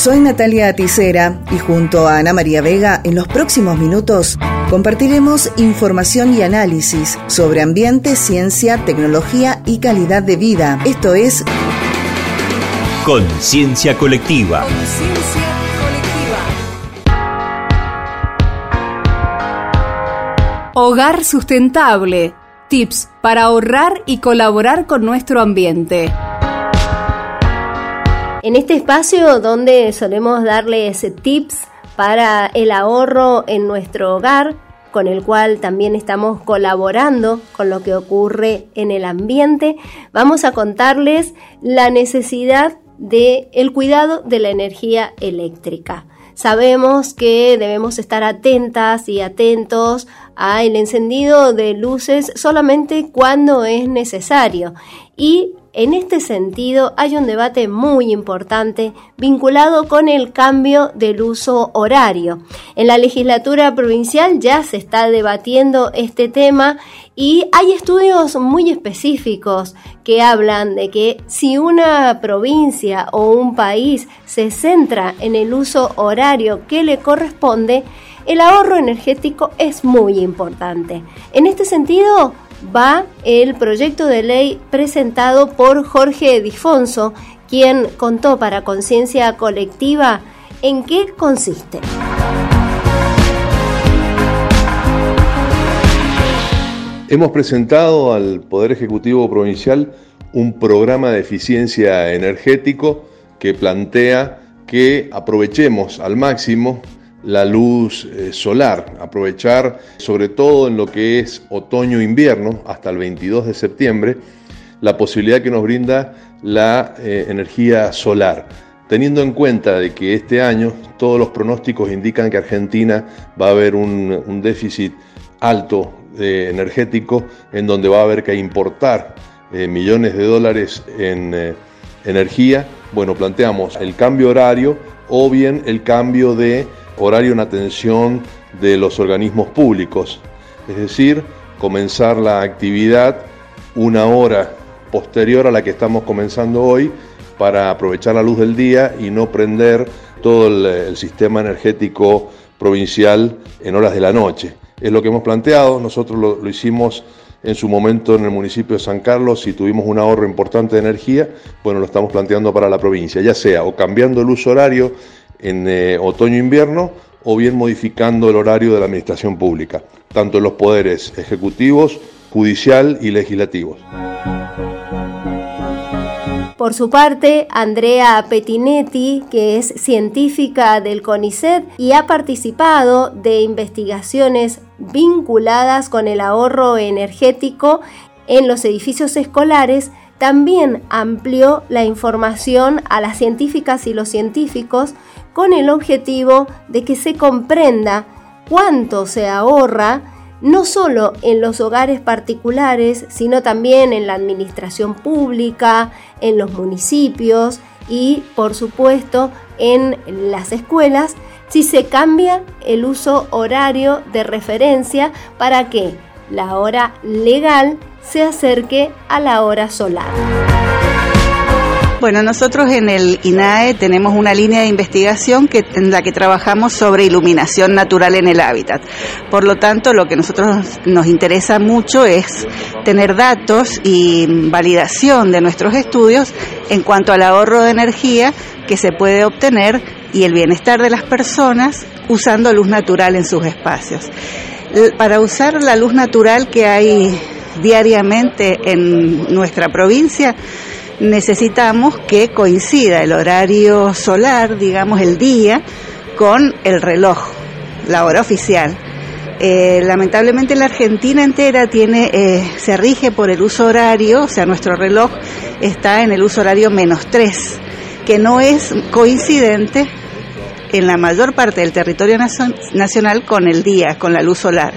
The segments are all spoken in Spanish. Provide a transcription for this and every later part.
Soy Natalia Aticera y junto a Ana María Vega en los próximos minutos compartiremos información y análisis sobre ambiente, ciencia, tecnología y calidad de vida. Esto es Conciencia Colectiva. Conciencia colectiva. Hogar sustentable. Tips para ahorrar y colaborar con nuestro ambiente. En este espacio donde solemos darles tips para el ahorro en nuestro hogar, con el cual también estamos colaborando con lo que ocurre en el ambiente, vamos a contarles la necesidad de el cuidado de la energía eléctrica. Sabemos que debemos estar atentas y atentos al encendido de luces solamente cuando es necesario y en este sentido, hay un debate muy importante vinculado con el cambio del uso horario. En la legislatura provincial ya se está debatiendo este tema y hay estudios muy específicos que hablan de que si una provincia o un país se centra en el uso horario que le corresponde, el ahorro energético es muy importante. En este sentido, va el proyecto de ley presentado por Jorge Difonso, quien contó para Conciencia Colectiva en qué consiste. Hemos presentado al Poder Ejecutivo Provincial un programa de eficiencia energético que plantea que aprovechemos al máximo la luz eh, solar, aprovechar sobre todo en lo que es otoño-invierno hasta el 22 de septiembre, la posibilidad que nos brinda la eh, energía solar. Teniendo en cuenta de que este año todos los pronósticos indican que Argentina va a haber un, déficit alto eh, energético en donde va a haber que importar millones de dólares en energía, bueno, planteamos el cambio horario o bien el cambio de horario en atención de los organismos públicos, es decir, comenzar la actividad una hora posterior a la que estamos comenzando hoy para aprovechar la luz del día y no prender todo el, sistema energético provincial en horas de la noche. Es lo que hemos planteado, nosotros lo, hicimos en su momento en el municipio de San Carlos y tuvimos un ahorro importante de energía, bueno, lo estamos planteando para la provincia, ya sea o cambiando el uso horario en eh, otoño-invierno o bien modificando el horario de la administración pública, tanto en los poderes ejecutivos, judicial y legislativos. Por su parte, Andrea Petinetti, que es científica del CONICET y ha participado de investigaciones vinculadas con el ahorro energético en los edificios escolares, también amplió la información a las científicas y los científicos con el objetivo de que se comprenda cuánto se ahorra no solo en los hogares particulares, sino también en la administración pública, en los municipios y, por supuesto, en las escuelas, si se cambia el uso horario de referencia para que la hora legal se acerque a la hora solar. Bueno, nosotros en el INAE tenemos una línea de investigación que, en la que trabajamos sobre iluminación natural en el hábitat. Por lo tanto, lo que nosotros nos interesa mucho es tener datos y validación de nuestros estudios en cuanto al ahorro de energía que se puede obtener y el bienestar de las personas usando luz natural en sus espacios. Para usar la luz natural que hay diariamente en nuestra provincia, necesitamos que coincida el horario solar, digamos el día, con el reloj, la hora oficial. Eh, lamentablemente la Argentina entera tiene, eh, se rige por el uso horario, o sea, nuestro reloj está en el uso horario menos 3, que no es coincidente en la mayor parte del territorio nacional con el día, con la luz solar.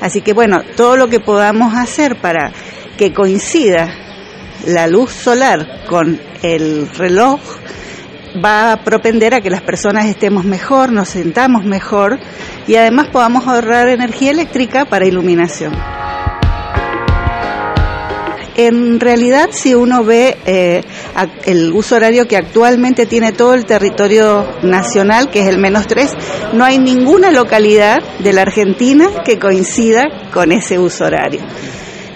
Así que bueno, todo lo que podamos hacer para que coincida la luz solar con el reloj va a propender a que las personas estemos mejor, nos sentamos mejor y además podamos ahorrar energía eléctrica para iluminación. En realidad, si uno ve eh, el uso horario que actualmente tiene todo el territorio nacional, que es el menos 3, no hay ninguna localidad de la Argentina que coincida con ese uso horario.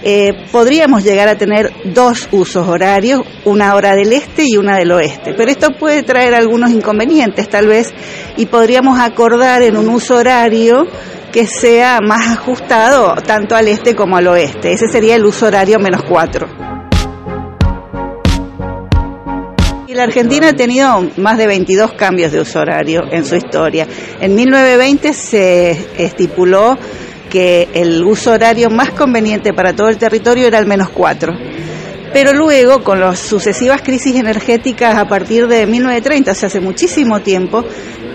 Eh, podríamos llegar a tener dos usos horarios, una hora del este y una del oeste, pero esto puede traer algunos inconvenientes tal vez y podríamos acordar en un uso horario que sea más ajustado tanto al este como al oeste. Ese sería el uso horario menos cuatro. Y la Argentina ha tenido más de 22 cambios de uso horario en su historia. En 1920 se estipuló que el uso horario más conveniente para todo el territorio era el menos cuatro. Pero luego, con las sucesivas crisis energéticas a partir de 1930, o sea, hace muchísimo tiempo,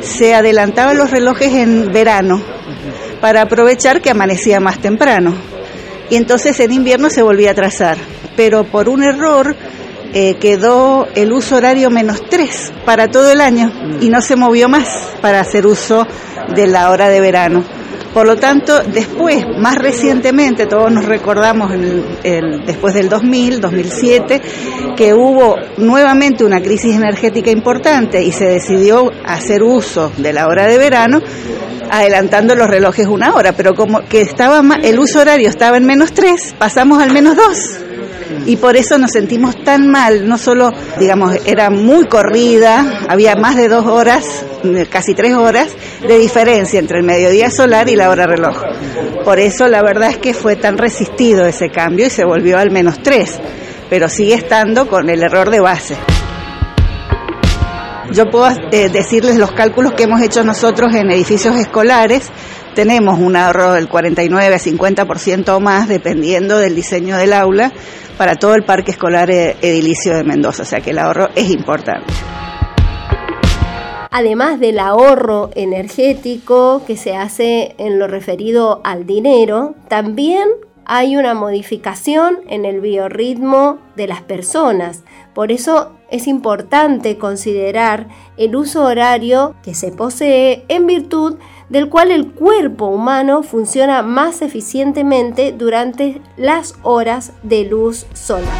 se adelantaban los relojes en verano para aprovechar que amanecía más temprano. Y entonces en invierno se volvía a trazar. Pero por un error eh, quedó el uso horario menos 3 para todo el año y no se movió más para hacer uso de la hora de verano. Por lo tanto, después, más recientemente, todos nos recordamos después del 2000, 2007, que hubo nuevamente una crisis energética importante y se decidió hacer uso de la hora de verano, adelantando los relojes una hora, pero como que estaba el uso horario estaba en menos tres, pasamos al menos dos. Y por eso nos sentimos tan mal, no solo, digamos, era muy corrida, había más de dos horas, casi tres horas de diferencia entre el mediodía solar y la hora reloj. Por eso la verdad es que fue tan resistido ese cambio y se volvió al menos tres, pero sigue estando con el error de base. Yo puedo eh, decirles los cálculos que hemos hecho nosotros en edificios escolares. Tenemos un ahorro del 49 a 50% o más, dependiendo del diseño del aula, para todo el parque escolar eh, edilicio de Mendoza. O sea que el ahorro es importante. Además del ahorro energético que se hace en lo referido al dinero, también hay una modificación en el biorritmo de las personas. Por eso es importante considerar el uso horario que se posee en virtud del cual el cuerpo humano funciona más eficientemente durante las horas de luz solar.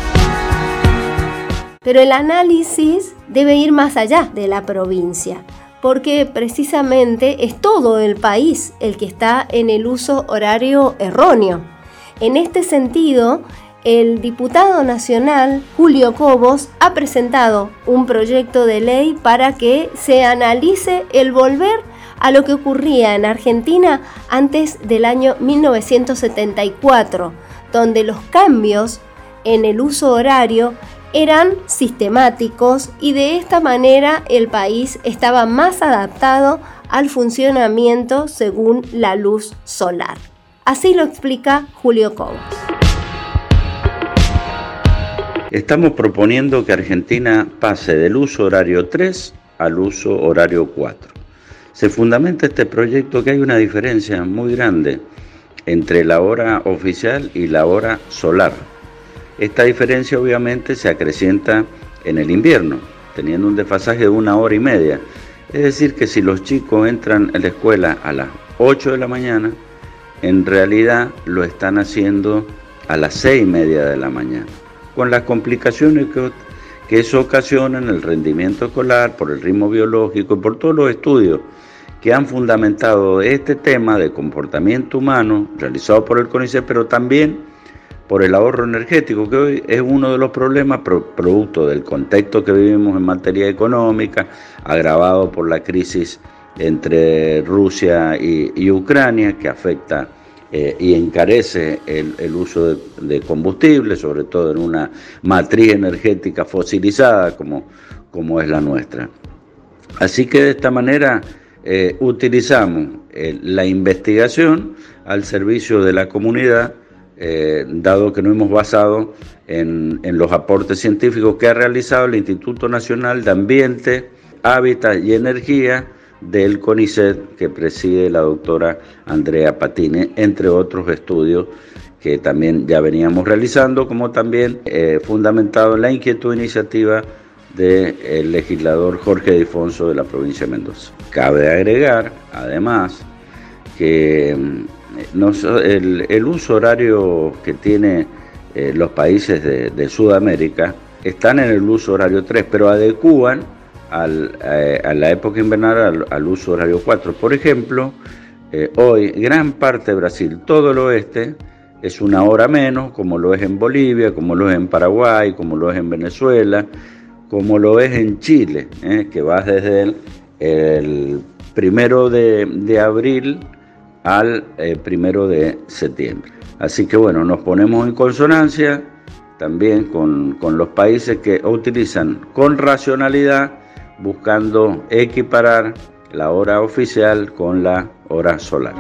Pero el análisis debe ir más allá de la provincia, porque precisamente es todo el país el que está en el uso horario erróneo. En este sentido, el diputado nacional Julio Cobos ha presentado un proyecto de ley para que se analice el volver a lo que ocurría en Argentina antes del año 1974, donde los cambios en el uso horario eran sistemáticos y de esta manera el país estaba más adaptado al funcionamiento según la luz solar. Así lo explica Julio Cobos. Estamos proponiendo que Argentina pase del uso horario 3 al uso horario 4. Se fundamenta este proyecto que hay una diferencia muy grande entre la hora oficial y la hora solar. Esta diferencia obviamente se acrecienta en el invierno, teniendo un desfasaje de una hora y media. Es decir, que si los chicos entran a la escuela a las 8 de la mañana, en realidad lo están haciendo a las 6 y media de la mañana con las complicaciones que, que eso ocasiona en el rendimiento escolar, por el ritmo biológico y por todos los estudios que han fundamentado este tema de comportamiento humano realizado por el CONICET, pero también por el ahorro energético, que hoy es uno de los problemas producto del contexto que vivimos en materia económica, agravado por la crisis entre Rusia y, Ucrania, que afecta eh, y encarece el, uso de, combustible, sobre todo en una matriz energética fosilizada como, como es la nuestra. Así que de esta manera eh, utilizamos eh, la investigación al servicio de la comunidad, dado que no hemos basado en, en los aportes científicos que ha realizado el Instituto Nacional de Ambiente, Hábitat y Energía, del CONICET que preside la doctora Andrea Patine, entre otros estudios que también ya veníamos realizando, como también eh, fundamentado en la inquietud e iniciativa del legislador Jorge Difonso de la provincia de Mendoza. Cabe agregar, además, que mm, el, uso horario que tiene eh, los países de, Sudamérica están en el uso horario 3, pero adecúan eh, a la época invernal al, uso horario 4. Por ejemplo, eh, hoy gran parte de Brasil, todo el oeste, es una hora menos, como lo es en Bolivia, como lo es en Paraguay, como lo es en Venezuela, como lo es en Chile, que va desde el, primero de, abril al primero de septiembre. Así que bueno, nos ponemos en consonancia también con, los países que utilizan con racionalidad, buscando equiparar la hora oficial con la hora solar.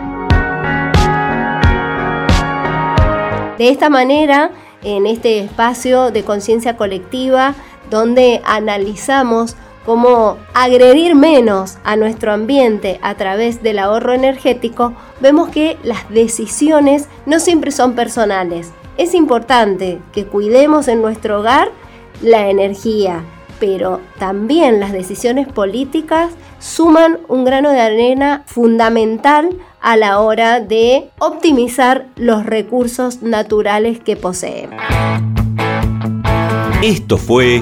De esta manera, en este espacio de conciencia colectiva, donde analizamos cómo agredir menos a nuestro ambiente a través del ahorro energético, vemos que las decisiones no siempre son personales. Es importante que cuidemos en nuestro hogar la energía, pero también las decisiones políticas suman un grano de arena fundamental a la hora de optimizar los recursos naturales que poseemos. Esto fue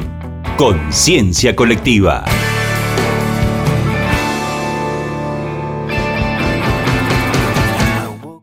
Conciencia Colectiva.